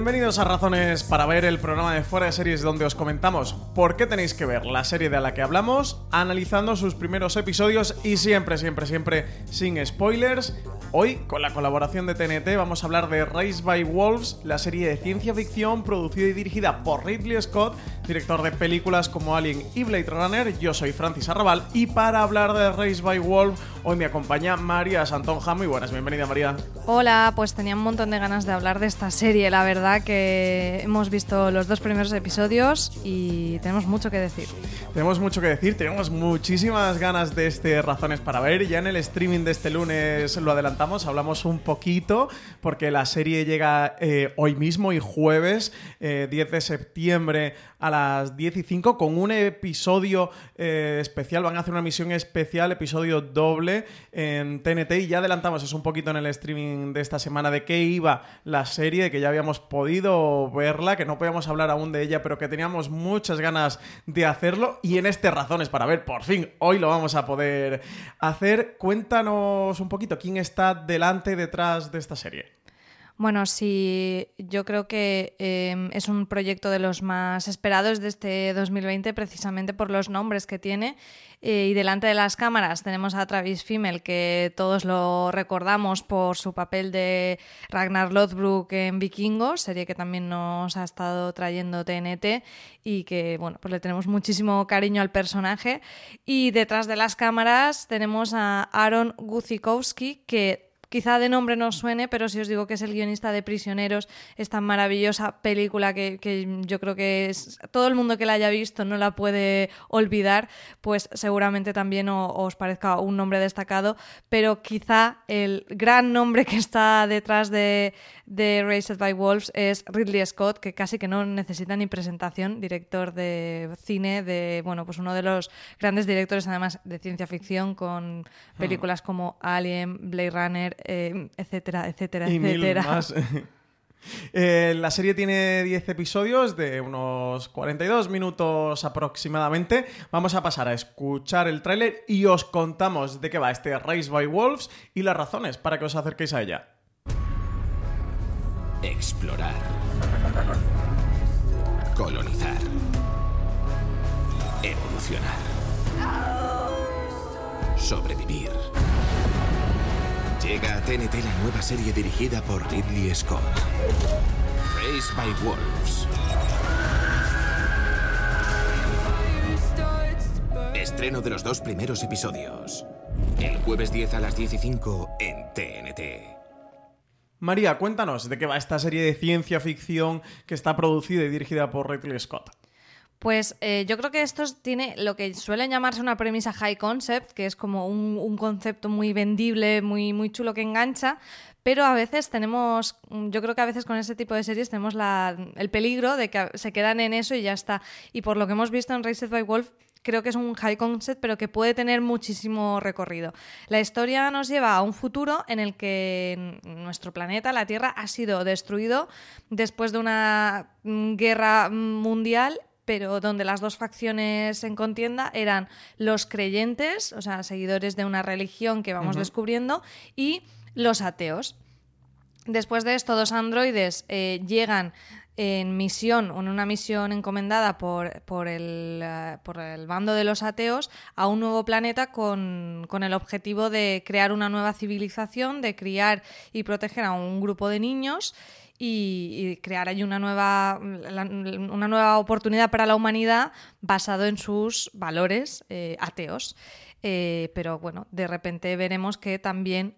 Bienvenidos a Razones para ver el programa de Fuera de Series donde os comentamos por qué tenéis que ver la serie de la que hablamos, analizando sus primeros episodios y siempre, siempre, siempre sin spoilers. Hoy, con la colaboración de TNT, vamos a hablar de Race by Wolves, la serie de ciencia ficción producida y dirigida por Ridley Scott, director de películas como Alien y Blade Runner. Yo soy Francis Arrabal y para hablar de Race by Wolves, hoy me acompaña María Santonja. Muy buenas, bienvenida María. Hola, pues tenía un montón de ganas de hablar de esta serie, la verdad que hemos visto los dos primeros episodios y tenemos mucho que decir. Tenemos mucho que decir, tenemos muchísimas ganas de este Razones para ver. Ya en el streaming de este lunes lo adelantamos, hablamos un poquito, porque la serie llega eh, hoy mismo y jueves, eh, 10 de septiembre a las 10 y 5, con un episodio eh, especial. Van a hacer una misión especial, episodio doble en TNT. Y ya adelantamos, es un poquito en el streaming de esta semana, de qué iba la serie, de que ya habíamos podido verla, que no podíamos hablar aún de ella, pero que teníamos muchas ganas de hacerlo. Y en este Razones para ver, por fin, hoy lo vamos a poder hacer. Cuéntanos un poquito quién está delante, detrás de esta serie. Bueno, sí, yo creo que eh, es un proyecto de los más esperados de este 2020 precisamente por los nombres que tiene. Eh, y delante de las cámaras tenemos a Travis Fimmel, que todos lo recordamos por su papel de Ragnar Lothbrok en Vikingos, serie que también nos ha estado trayendo TNT y que, bueno, pues le tenemos muchísimo cariño al personaje. Y detrás de las cámaras tenemos a Aaron Guzikowski, que Quizá de nombre no suene, pero si os digo que es el guionista de Prisioneros, esta maravillosa película que, que yo creo que es, todo el mundo que la haya visto no la puede olvidar, pues seguramente también o- os parezca un nombre destacado, pero quizá el gran nombre que está detrás de, de Raised by Wolves es Ridley Scott, que casi que no necesita ni presentación, director de cine, de bueno, pues uno de los grandes directores además de ciencia ficción con películas como Alien, Blade Runner, eh, etcétera, etcétera, y mil etcétera. más. Eh, la serie tiene 10 episodios de unos 42 minutos aproximadamente. Vamos a pasar a escuchar el tráiler y os contamos de qué va este Race by Wolves y las razones para que os acerquéis a ella. Explorar. Colonizar. Evolucionar. sobrevivir. Llega a TNT la nueva serie dirigida por Ridley Scott. Raised by Wolves. Estreno de los dos primeros episodios. El jueves 10 a las 10 y 5 en TNT. María, cuéntanos de qué va esta serie de ciencia ficción que está producida y dirigida por Ridley Scott. Pues eh, yo creo que esto tiene lo que suelen llamarse una premisa high concept, que es como un, concepto muy vendible, muy, muy chulo que engancha, pero a veces tenemos, yo creo que a veces con ese tipo de series tenemos la, el peligro de que se quedan en eso y ya está. Y por lo que hemos visto en Raised by Wolf, creo que es un high concept, pero que puede tener muchísimo recorrido. La historia nos lleva a un futuro en el que nuestro planeta, la Tierra, ha sido destruido después de una guerra mundial pero donde las dos facciones en contienda eran los creyentes, o sea, seguidores de una religión que vamos descubriendo, y los ateos. Después de esto, dos androides eh, llegan en misión, en una misión encomendada por, por, el, eh, por, el, bando de los ateos a un nuevo planeta con, con, el objetivo de crear una nueva civilización, de criar y proteger a un grupo de niños y, crear ahí una nueva, una nueva oportunidad para la humanidad basado en sus valores eh, ateos. Eh, pero bueno, de repente veremos que también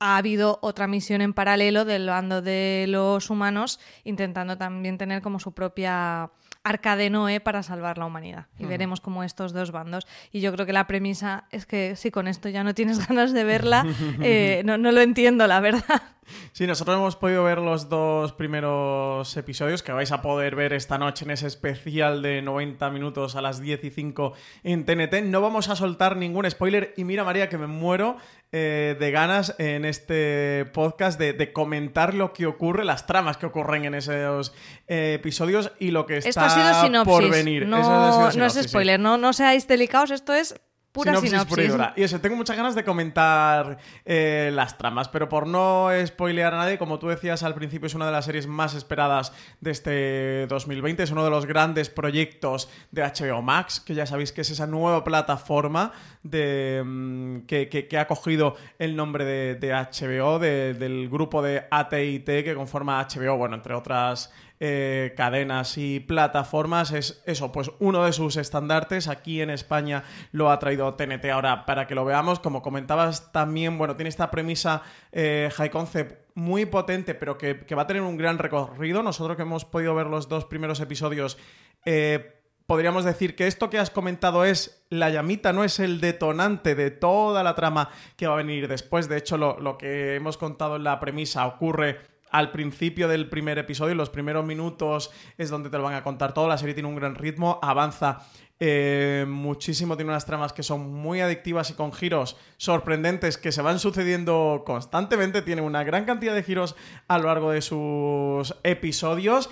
ha habido otra misión en paralelo del bando de los humanos intentando también tener como su propia arca de Noé para salvar la humanidad. Y veremos como estos dos bandos. Y yo creo que la premisa es que si con esto ya no tienes ganas de verla, eh, no, no lo entiendo, la verdad. Sí, nosotros hemos podido ver los dos primeros episodios que vais a poder ver esta noche en ese especial de 90 minutos a las 15 en TNT. No vamos a soltar ningún spoiler y mira María que me muero eh, de ganas en este podcast de, comentar lo que ocurre, las tramas que ocurren en esos eh, episodios y lo que está esto ha sido sinopsis. por venir. No, no es spoiler, no, no seáis delicados, esto es Pura sinopsis. y eso, tengo muchas ganas de comentar eh, las tramas, pero por no spoilear a nadie, como tú decías al principio, es una de las series más esperadas de este 2020. Es uno de los grandes proyectos de HBO Max, que ya sabéis que es esa nueva plataforma de, mm, que, ha cogido el nombre de, HBO, del grupo de AT&T que conforma HBO, bueno, entre otras eh, cadenas y plataformas. Es eso, pues uno de sus estandartes. Aquí en España lo ha traído TNT ahora para que lo veamos. Como comentabas también, bueno, tiene esta premisa eh, high concept muy potente, pero que, va a tener un gran recorrido. Nosotros que hemos podido ver los dos primeros episodios. Eh, podríamos decir que esto que has comentado es la llamita, no es el detonante de toda la trama que va a venir después. De hecho, lo, lo que hemos contado en la premisa ocurre al principio del primer episodio, los primeros minutos es donde te lo van a contar todo, la serie tiene un gran ritmo, avanza eh, muchísimo, tiene unas tramas que son muy adictivas y con giros sorprendentes que se van sucediendo constantemente, tiene una gran cantidad de giros a lo largo de sus episodios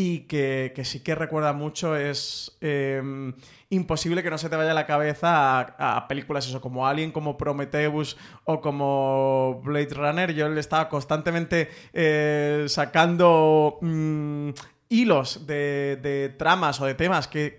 y que, sí que recuerda mucho es em, imposible que no se te vaya la cabeza a, películas eso como Alien, como Prometheus o como Blade Runner. Yo le estaba constantemente eh, sacando mm, hilos de, tramas o de temas que,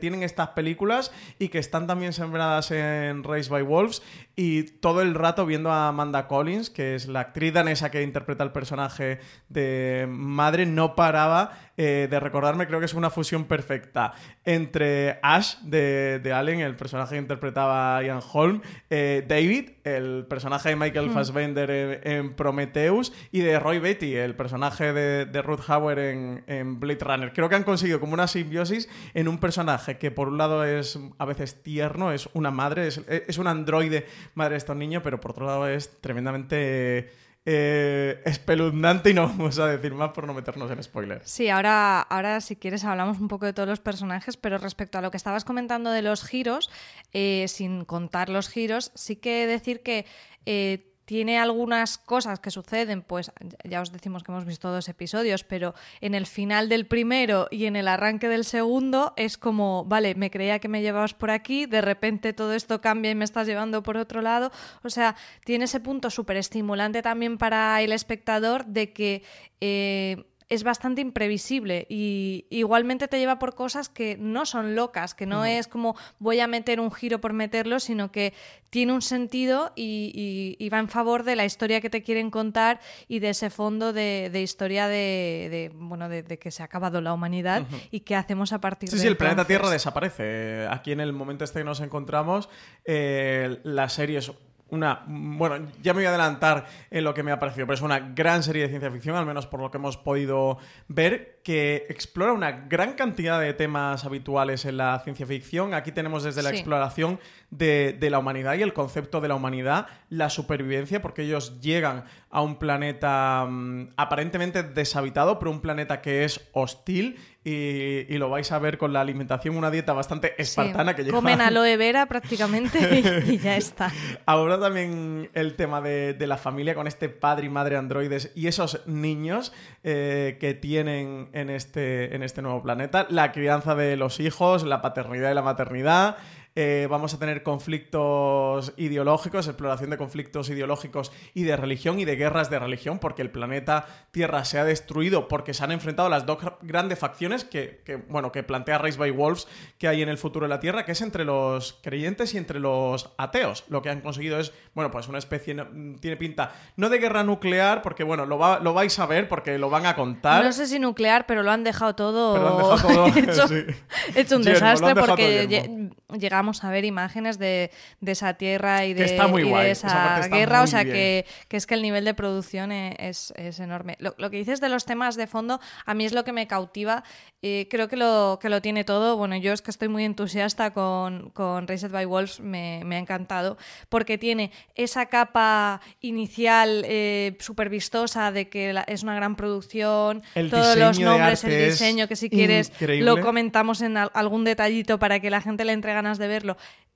tienen estas películas y que están también sembradas en Race by Wolves y todo el rato viendo a Amanda Collins, que es la actriz danesa que interpreta el personaje de madre, no paraba eh, de recordarme, creo que es una fusión perfecta entre Ash de, Allen, el personaje que interpretaba Ian Holm, eh, David, el personaje de Michael. Fassbender en, Prometheus, y de Roy Betty, el personaje de, Ruth Hauer en, Blade Runner. Creo que han conseguido como una simbiosis en un personaje que por un lado es a veces tierno, es una madre, es, es un androide madre de estos niños, pero por otro lado es tremendamente eh, espeluznante y no vamos a decir más por no meternos en spoilers. Sí, ahora, ahora si quieres hablamos un poco de todos los personajes, pero respecto a lo que estabas comentando de los giros, eh, sin contar los giros, sí que decir que eh, tiene algunas cosas que suceden, pues ya os decimos que hemos visto dos episodios, pero en el final del primero y en el arranque del segundo es como, vale, me creía que me llevabas por aquí, de repente todo esto cambia y me estás llevando por otro lado. O sea, tiene ese punto súper estimulante también para el espectador de que... Eh, es bastante imprevisible y igualmente te lleva por cosas que no son locas, que no es como voy a meter un giro por meterlo, sino que tiene un sentido y, va en favor de la historia que te quieren contar y de ese fondo de, historia de, bueno de, que se ha acabado la humanidad y qué hacemos a partir de Sí, sí, el planeta Tierra desaparece. Aquí en el momento este que nos encontramos, eh, la serie es una. Bueno, ya me voy a adelantar en lo que me ha parecido, pero es una gran serie de ciencia ficción, al menos por lo que hemos podido ver, que explora una gran cantidad de temas habituales en la ciencia ficción. Aquí tenemos desde la exploración de, la humanidad y el concepto de la humanidad, la supervivencia, porque ellos llegan a un planeta mm, aparentemente deshabitado, pero un planeta que es hostil y, lo vais a ver con la alimentación, una dieta bastante espartana que lleva... Comen aloe vera prácticamente y, ya está. Ahora también el tema de, la familia con este padre y madre androides y esos niños eh, que tienen en este, en este nuevo planeta, la crianza de los hijos, la paternidad y la maternidad. Eh, vamos a tener conflictos ideológicos, exploración de conflictos ideológicos y de religión y de guerras de religión, porque el planeta Tierra se ha destruido porque se han enfrentado las dos grandes facciones que, bueno, que plantea Race by Wolves que hay en el futuro de la Tierra, que es entre los creyentes y entre los ateos. Lo que han conseguido es, bueno, pues una especie, tiene pinta, no de guerra nuclear, porque bueno, lo, lo vais a ver porque lo van a contar. No sé si nuclear, pero lo han dejado todo, hecho, un desastre porque llegamos a ver imágenes de, esa tierra y de, esa, guerra. O sea, que, es que el nivel de producción e, es, enorme. Lo, que dices de los temas de fondo, a mí es lo que me cautiva. Eh, creo que lo, que lo tiene todo. Bueno, yo es que estoy muy entusiasta con, con Raised by Wolves, me, ha encantado, porque tiene esa capa inicial eh, súper vistosa de que es una gran producción, todos los nombres, el diseño, que si quieres lo comentamos en algún detallito para que la gente le entre ganas de ver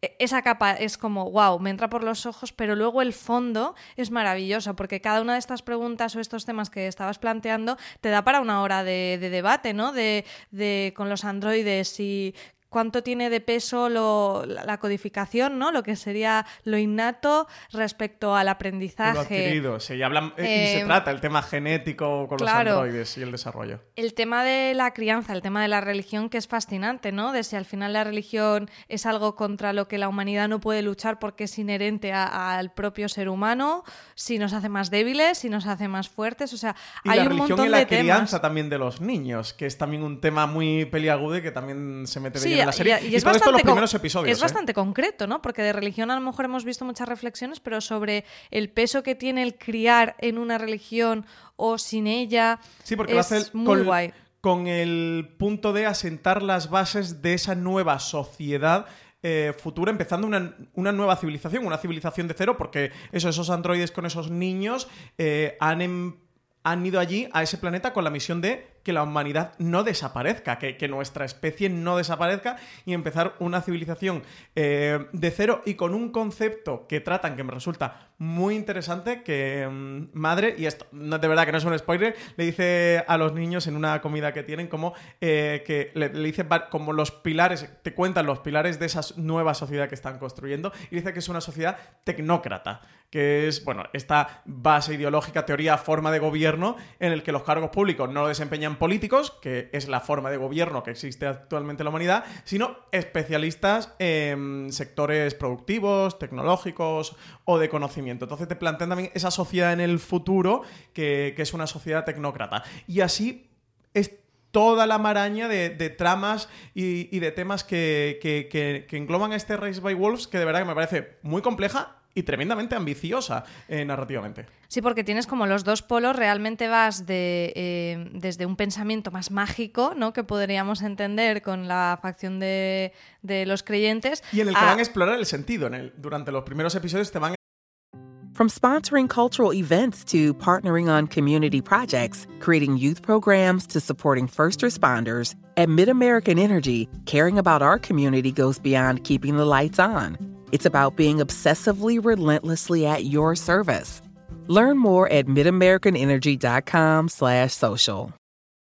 e, esa capa es como, wow, me entra por los ojos, pero luego el fondo es maravilloso, porque cada una de estas preguntas o estos temas que estabas planteando te da para una hora de, debate, ¿no? De, de, con los androides y cuánto tiene de peso la codificación, ¿no? Lo que sería lo innato respecto al aprendizaje. Lo adquirido, sí, y, hablan, y se eh, trata el tema genético con los androides y el desarrollo. El tema de la crianza, el tema de la religión, que es fascinante, ¿no? De si al final la religión es algo contra lo que la humanidad no puede luchar porque es inherente al propio ser humano, si nos hace más débiles, si nos hace más fuertes, o sea, y hay la un religión montón y la de crianza también de los niños, que es también un tema muy peliagudo y que también se mete y, es bastante Es ¿eh? bastante concreto, ¿no? Porque de religión a lo mejor hemos visto muchas reflexiones, pero sobre el peso que tiene el criar en una religión o sin ella. Sí, porque es muy con, guay. Con el punto de asentar las bases de esa nueva sociedad eh, futura, empezando una, nueva civilización, una civilización de cero, porque eso, esos androides con esos niños eh, han, em, han ido allí a ese planeta con la misión de que la humanidad no desaparezca, que, nuestra especie no desaparezca y empezar una civilización eh, de cero y con un concepto que tratan que me resulta muy interesante, que mm, madre, y esto de verdad que no es un spoiler, le dice a los niños en una comida que tienen como eh, que le, dice como los pilares, te cuentan los pilares de esa nueva sociedad que están construyendo y dice que es una sociedad tecnócrata que es, bueno, esta base ideológica, teoría, forma de gobierno en el que los cargos públicos no lo desempeñan políticos, que es la forma de gobierno que existe actualmente en la humanidad, sino especialistas en sectores productivos, tecnológicos o de conocimiento. Entonces te plantean también esa sociedad en el futuro que, es una sociedad tecnócrata. Y así es toda la maraña de, tramas y, de temas que, que, engloban este Race by Wolves, que de verdad que me parece muy compleja y tremendamente ambiciosa eh, narrativamente. Sí, porque tienes como los dos polos, realmente vas de, eh, desde un pensamiento más mágico, ¿no? que podríamos entender con la facción de, de los creyentes. Y en el que van a explorar el sentido. En el, durante los primeros episodios te van From sponsoring cultural events to partnering on community projects, creating youth programs to supporting first responders, at MidAmerican Energy, caring about our community goes beyond keeping the lights on. It's about being obsessively relentlessly at your service. Learn more at midamericanenergy.com slash social.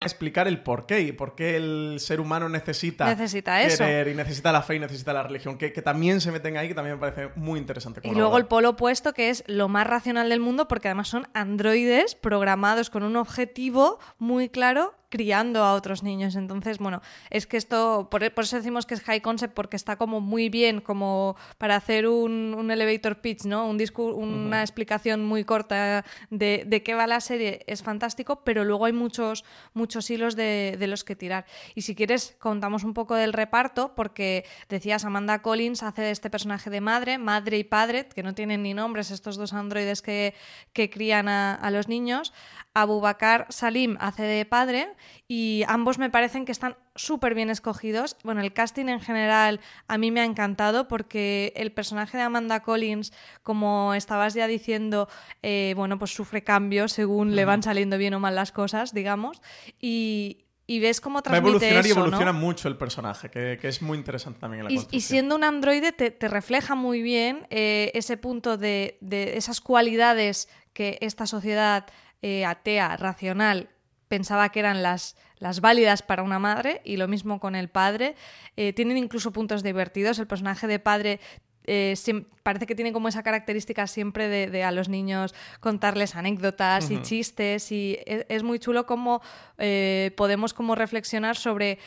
explicar el por qué y por qué el ser humano necesita, Necesita eso. querer y necesita la fe y necesita la religión, que, que también se meten ahí, que también me parece muy interesante. Y luego el polo opuesto, que es lo más racional del mundo, porque además son androides programados con un objetivo muy claro criando a otros niños. Entonces, bueno, es que esto, por, por eso decimos que es high concept, porque está como muy bien como para hacer un, un elevator pitch, ¿no? Un discu- una explicación muy corta de, de qué va la serie, es fantástico, pero luego hay muchos, muchos hilos de, de los que tirar. Y si quieres, contamos un poco del reparto, porque decías, Amanda Collins hace de este personaje de madre, madre y padre, que no tienen ni nombres estos dos androides que, que crían a, a los niños. Abubakar Salim hace de padre y ambos me parecen que están súper bien escogidos. Bueno, el casting en general a mí me ha encantado porque el personaje de Amanda Collins, como estabas ya diciendo, eh, bueno, pues sufre cambios según le van saliendo bien o mal las cosas, digamos, y, y ves cómo Va a transmite y evoluciona mucho el personaje, que, que es muy interesante también en la Y, y siendo un androide te, te refleja muy bien eh, ese punto de, de esas cualidades que esta sociedad eh, atea, racional, pensaba que eran las, las válidas para una madre y lo mismo con el padre. Eh, tienen incluso puntos divertidos. El personaje de padre eh, parece que tiene como esa característica siempre de, de a los niños contarles anécdotas y chistes y es, es muy chulo como eh, podemos como reflexionar sobre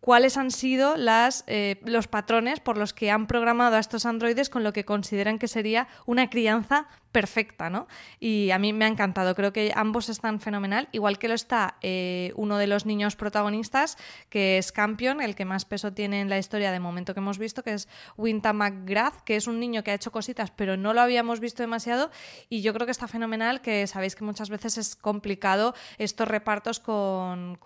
cuáles han sido las, eh, los patrones por los que han programado a estos androides con lo que consideran que sería una crianza perfecta, ¿no? Y a mí me ha encantado, creo que ambos están fenomenal, igual que lo está eh, uno de los niños protagonistas, que es Campion, el que más peso tiene en la historia de momento que hemos visto, que es Winta McGrath, que es un niño que ha hecho cositas, pero no lo habíamos visto demasiado, y yo creo que está fenomenal, que sabéis que muchas veces es complicado estos repartos con,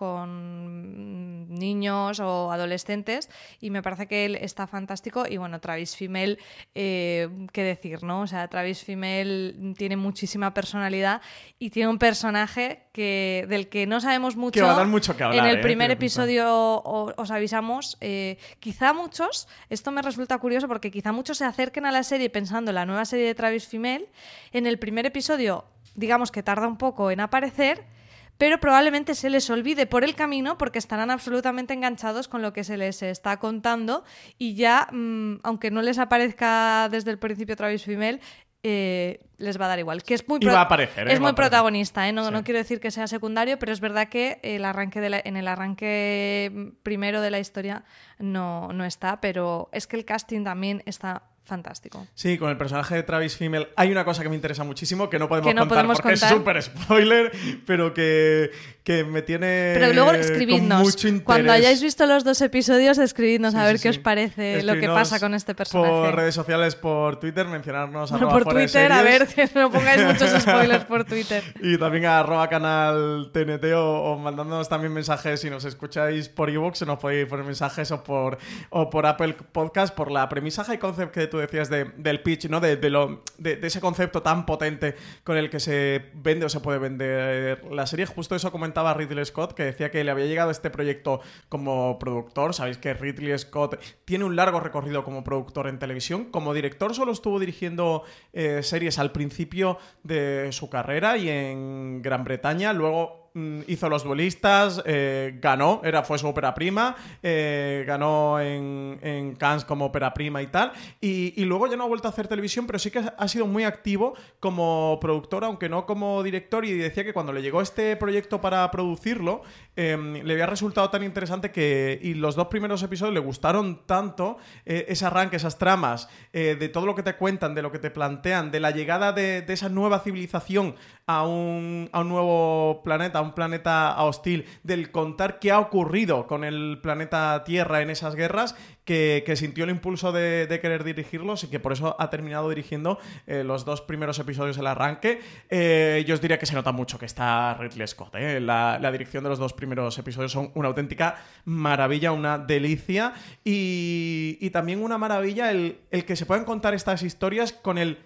niños o adolescentes, y me parece que él está fantástico, y bueno, Travis Fimmel, eh, qué decir, ¿no? O sea, Travis Fimmel tiene muchísima personalidad y tiene un personaje que, del que no sabemos mucho. Que va a dar mucho que hablar, En el ¿eh? primer episodio os avisamos. eh, quizá muchos, esto me resulta curioso porque quizá muchos se acerquen a la serie pensando en la nueva serie de Travis Fimmel. En el primer episodio, digamos que tarda un poco en aparecer. Pero probablemente se les olvide por el camino porque estarán absolutamente enganchados con lo que se les está contando y ya, mm, aunque no les aparezca desde el principio Travis Fimmel, eh, les va a dar igual. Que es muy, Y va a aparecer, ¿eh? es muy protagonista, ¿eh? no, Sí. no quiero decir que sea secundario, pero es verdad que el arranque de la- en el arranque primero de la historia no, no está, pero es que el casting también está fantástico. Sí, con el personaje de Travis Fimmel hay una cosa que me interesa muchísimo que no podemos Que no contar podemos porque contar. es súper spoiler, pero que, que me tiene Pero luego con escribidnos. mucho interés. Cuando hayáis visto los dos episodios, escribidnos a Sí, ver sí, qué sí. os parece lo que pasa con este personaje. Por redes sociales, por Twitter, mencionarnos Bueno, por Twitter, a ver, que no pongáis muchos spoilers por Twitter. Y también a arroba canal TNT o, o mandándonos también mensajes si nos escucháis por iVoox, nos podéis poner mensajes o por, o por Apple Podcast por la premisa high concept que tú decías de- del pitch, ¿no? De, de lo, de, ese concepto tan potente con el que se vende o se puede vender la serie. Justo eso comentaba Ridley Scott, que decía que le había llegado este proyecto como productor. Sabéis que Ridley Scott tiene un largo recorrido como productor en televisión. Como director solo estuvo dirigiendo eh, series al principio de su carrera y en Gran Bretaña. Luego hizo Los Duelistas, eh, ganó, era, fue su ópera prima, eh, ganó en, en Cannes como ópera prima y tal. Y, y luego ya no ha vuelto a hacer televisión, pero sí que ha sido muy activo como productor, aunque no como director. Y decía que cuando le llegó este proyecto para producirlo, eh, le había resultado tan interesante que. Y los dos primeros episodios le gustaron tanto, eh, ese arranque, esas tramas, de todo lo que te cuentan, de lo que te plantean, de la llegada de, de esa nueva civilización a un, a un nuevo planeta, a un planeta hostil, del contar qué ha ocurrido con el planeta Tierra en esas guerras, que, que sintió el impulso de, de querer dirigirlos y que por eso ha terminado dirigiendo eh, los dos primeros episodios del arranque. Eh, yo os diría que se nota mucho que está Ridley Scott. ¿eh? La, la dirección de los dos primeros episodios son una auténtica maravilla, una delicia y, y también una maravilla el, el que se puedan contar estas historias con el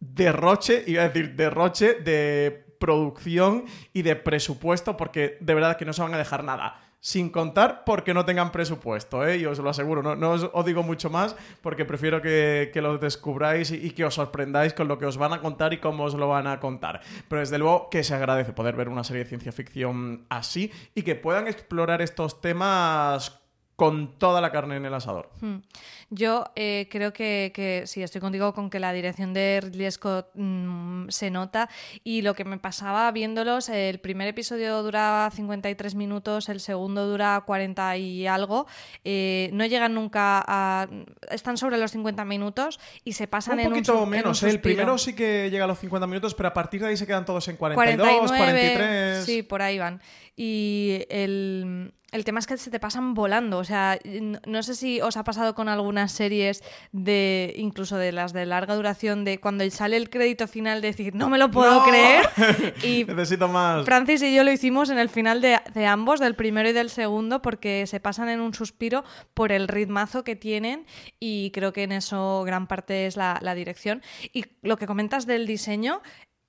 derroche, iba a decir derroche de producción y de presupuesto, porque de verdad que no se van a dejar nada. sin contar porque no tengan presupuesto, ¿eh? y os lo aseguro, no, os, digo mucho más porque prefiero que, que lo descubráis y, y que os sorprendáis con lo que os van a contar y cómo os lo van a contar. Pero desde luego que se agradece poder ver una serie de ciencia ficción así y que puedan explorar estos temas con toda la carne en el asador. Hmm. Yo eh, creo que, que sí, estoy contigo con que la dirección de Ridley Scott mm, se nota y lo que me pasaba viéndolos, el primer episodio dura 53 minutos, el segundo dura 40 y algo, eh, no llegan nunca a... están sobre los 50 minutos y se pasan Un en un poquito en menos, un ¿eh? el primero sí que llega a los 50 minutos, pero a partir de ahí se quedan todos en 42, 49, 43. Sí, por ahí van. Y el, el tema es que se te pasan volando. O sea, no, sé si os ha pasado con algunas series de, incluso de las de larga duración, de cuando sale el crédito final, de decir, no me lo puedo ¡No! creer. Y Necesito más. Francis y yo lo hicimos en el final de, de ambos, del primero y del segundo, porque se pasan en un suspiro por el ritmazo que tienen y creo que en eso gran parte es la, la dirección. Y lo que comentas del diseño,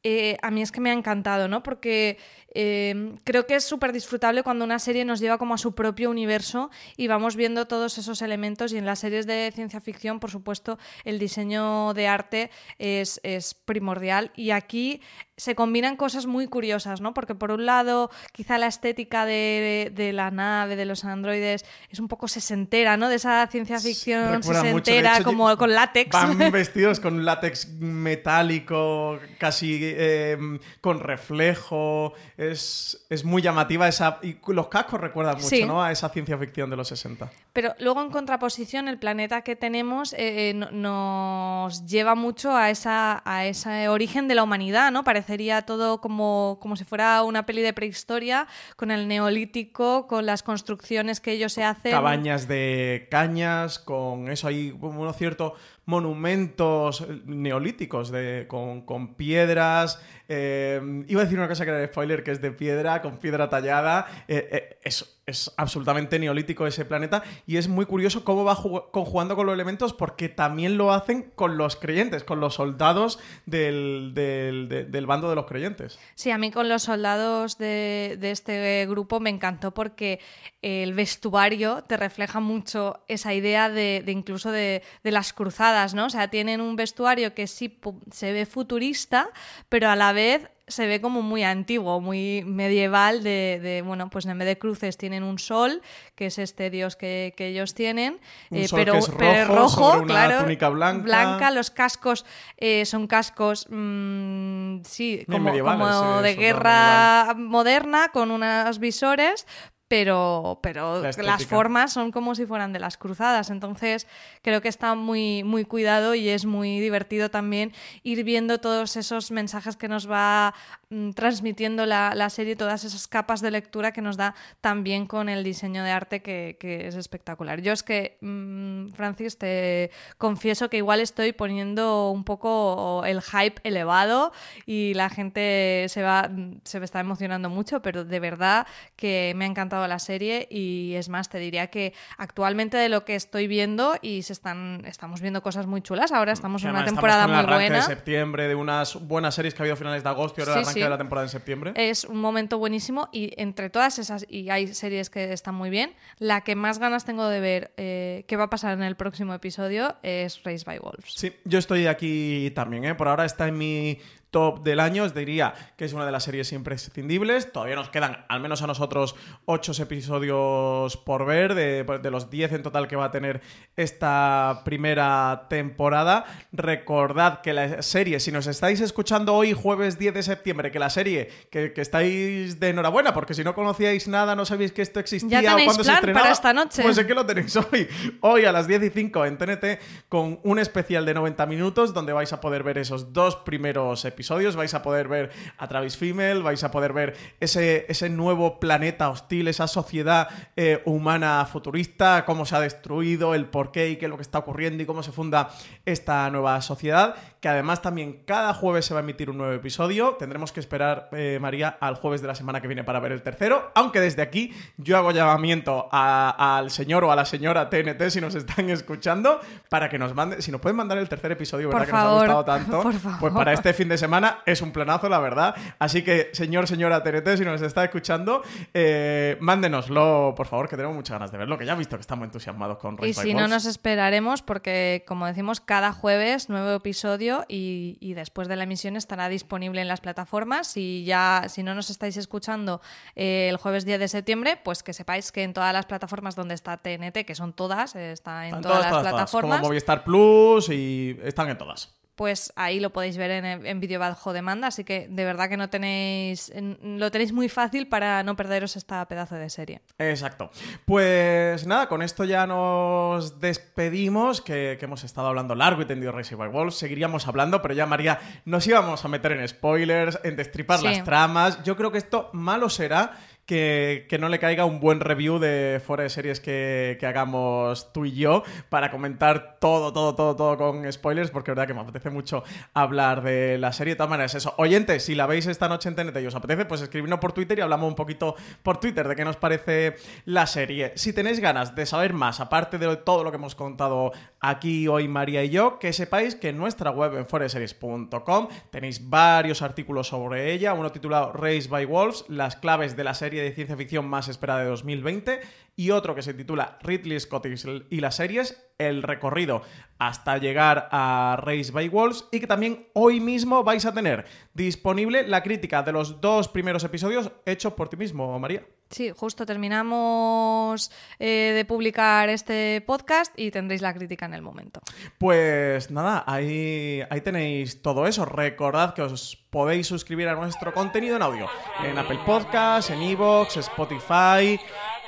eh, a mí es que me ha encantado, ¿no? Porque eh, creo que es súper disfrutable cuando una serie nos lleva como a su propio universo y vamos viendo todos esos elementos y en las series de ciencia ficción, por supuesto, el diseño de arte es, es primordial y aquí se combinan cosas muy curiosas, ¿no? Porque por un lado, quizá la estética de, de la nave, de los androides, es un poco sesentera, ¿no? De esa ciencia ficción Recuerda sesentera, hecho, como con látex. Van vestidos con un látex metálico, casi eh, con reflejo. Es, es muy llamativa esa. Y los cascos recuerdan mucho, Sí. ¿no? A esa ciencia ficción de los 60. Pero luego en contraposición, el planeta que tenemos eh, eh, no- nos lleva mucho a, esa, a ese origen de la humanidad, ¿no? Parecería todo como, como si fuera una peli de prehistoria, con el neolítico, con las construcciones que ellos se hacen. Cabañas de cañas, con eso ahí, como unos ciertos monumentos neolíticos de, con, con piedras. eh, iba a decir una cosa que era de spoiler, que es de piedra, con piedra tallada. eh, eh, es, es absolutamente neolítico ese planeta y es muy curioso cómo va jug- conjugando con los elementos porque también lo hacen con los creyentes, con los soldados del, del- de- del bando de los creyentes. Sí, a mí con los soldados de, de este grupo me encantó porque el vestuario te refleja mucho esa idea de, de incluso de las cruzadas, ¿no? O sea, tienen un vestuario que sí se ve futurista, pero a la vez se ve como muy antiguo, muy medieval, de, de, bueno, pues en vez de cruces tienen un sol, que es este dios que, que ellos tienen, Un eh, sol pero, que es pero es rojo rojo, sobre una claro, túnica blanca. blanca, los cascos eh, son cascos, mm, sí, como, sí, de guerra moderna, con unos visores, pero, pero La las formas son como si fueran de las cruzadas. Entonces, creo que está muy, muy cuidado y es muy divertido también ir viendo todos esos mensajes que nos va mm, transmitiendo la, la serie, todas esas capas de lectura que nos da también con el diseño de arte que, que es espectacular. Yo es que, mm, Francis, te confieso que igual estoy poniendo un poco el hype elevado y la gente se va se me está emocionando mucho, pero de verdad que me ha encantado la serie y es más, te diría que actualmente de lo que estoy viendo y se están estamos viendo cosas muy chulas. Ahora estamos Que en una temporada estamos muy con el arranque buena. de septiembre, de unas buenas series que ha habido a finales de agosto y ahora el arranque sí. de la temporada en septiembre. Es un momento buenísimo y entre todas esas, y hay series que están muy bien, la que más ganas tengo de ver eh, qué va a pasar en el próximo episodio es Race by Wolves. Sí, yo estoy aquí también, ¿eh? Por ahora está en mi top del año. Os diría que es una de las series imprescindibles. Todavía nos quedan, al menos a nosotros, ocho episodios por ver, de, de los 10 en total que va a tener esta primera temporada. Recordad que la serie, si nos estáis escuchando hoy, jueves 10 de septiembre, que la serie, que, que estáis de enhorabuena, porque si no conocíais nada, no sabéis que esto existía Ya o cuándo se estrenaba, para esta noche. Pues que lo tenéis hoy. Hoy a las 10 y 5 en TNT con un especial de 90 minutos donde vais a poder ver esos dos primeros episodios. Vais a poder ver a Travis Fimmel, vais a poder ver ese, ese nuevo planeta hostil, esa sociedad eh, humana futurista, cómo se ha destruido, el porqué y qué es lo que está ocurriendo y cómo se funda esta nueva sociedad. Que además también cada jueves se va a emitir un nuevo episodio. Tendremos que esperar, eh, María, al jueves de la semana que viene para ver el tercero. Aunque desde aquí yo hago llamamiento al señor o a la señora TNT si nos están escuchando para que nos mande, si nos pueden mandar el tercer episodio, Por ¿verdad? que favor, nos ha gustado tanto. por favor. Pues para este fin de semana semana. Es un planazo, la verdad. Así que, señor, señora TNT, si nos está escuchando, eh, mándenoslo, por favor, que tenemos muchas ganas de verlo, que ya he visto que estamos entusiasmados con Race Y si no nos esperaremos, porque como decimos, cada jueves nuevo episodio y, y después de la emisión estará disponible en las plataformas. Y ya, si no nos estáis escuchando eh, el jueves 10 de septiembre, pues que sepáis que en todas las plataformas donde está TNT, que son todas, eh, está en Están todas, las todas, plataformas, como Movistar Plus y están en todas. Pues ahí lo podéis ver en, en vídeo bajo demanda. Así que de verdad que no tenéis, en- lo tenéis muy fácil para no perderos esta pedazo de serie. Exacto. Pues nada, con esto ya nos despedimos, que, que hemos estado hablando largo y tendido Racing by Wolves. Seguiríamos hablando, pero ya María, nos íbamos a meter en spoilers, en destripar Sí. las tramas. Yo creo que esto malo será que, no le caiga un buen review de fuera de series que, que hagamos tú y yo para comentar todo, todo, todo, todo con spoilers, porque es verdad que me apetece mucho hablar de la serie. De todas maneras, eso. Oyentes, si la veis esta noche en TNT y os apetece, pues escribidnos por Twitter y hablamos un poquito por Twitter de qué nos parece la serie. Si tenéis ganas de saber más, aparte de todo lo que hemos contado aquí hoy María y yo, que sepáis que en nuestra web en foreseries.com tenéis varios artículos sobre ella, uno titulado Race by Wolves, las claves de la serie de ciencia ficción más esperada de 2020 y otro que se titula Ridley Scott y las series, el recorrido hasta llegar a Race by Wolves y que también hoy mismo vais a tener disponible la crítica de los dos primeros episodios hechos por ti mismo, María. Sí, justo terminamos eh, de publicar este podcast y tendréis la crítica en el momento. Pues nada, ahí, ahí tenéis todo eso. Recordad que os podéis suscribir a nuestro contenido en audio en Apple Podcasts, en Evox, Spotify,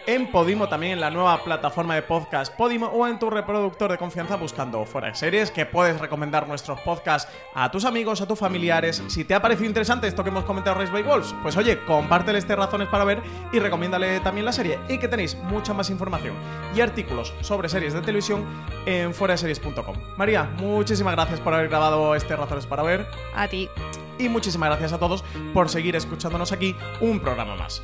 en Podimo también, en la nueva plataforma de podcast Podimo o en tu reproductor de confianza buscando fuera de series, que puedes recomendar nuestros podcasts a tus amigos, a tus familiares. Si te ha parecido interesante esto que hemos comentado Race by Wolves, pues oye, compártele este razones para ver y recomiéndale también la serie. Y que tenéis mucha más información y artículos sobre series de televisión en fueraseries.com. María, muchísimas gracias por haber grabado este razones para ver A ti. y muchísimas gracias a todos por seguir escuchándonos aquí un programa más.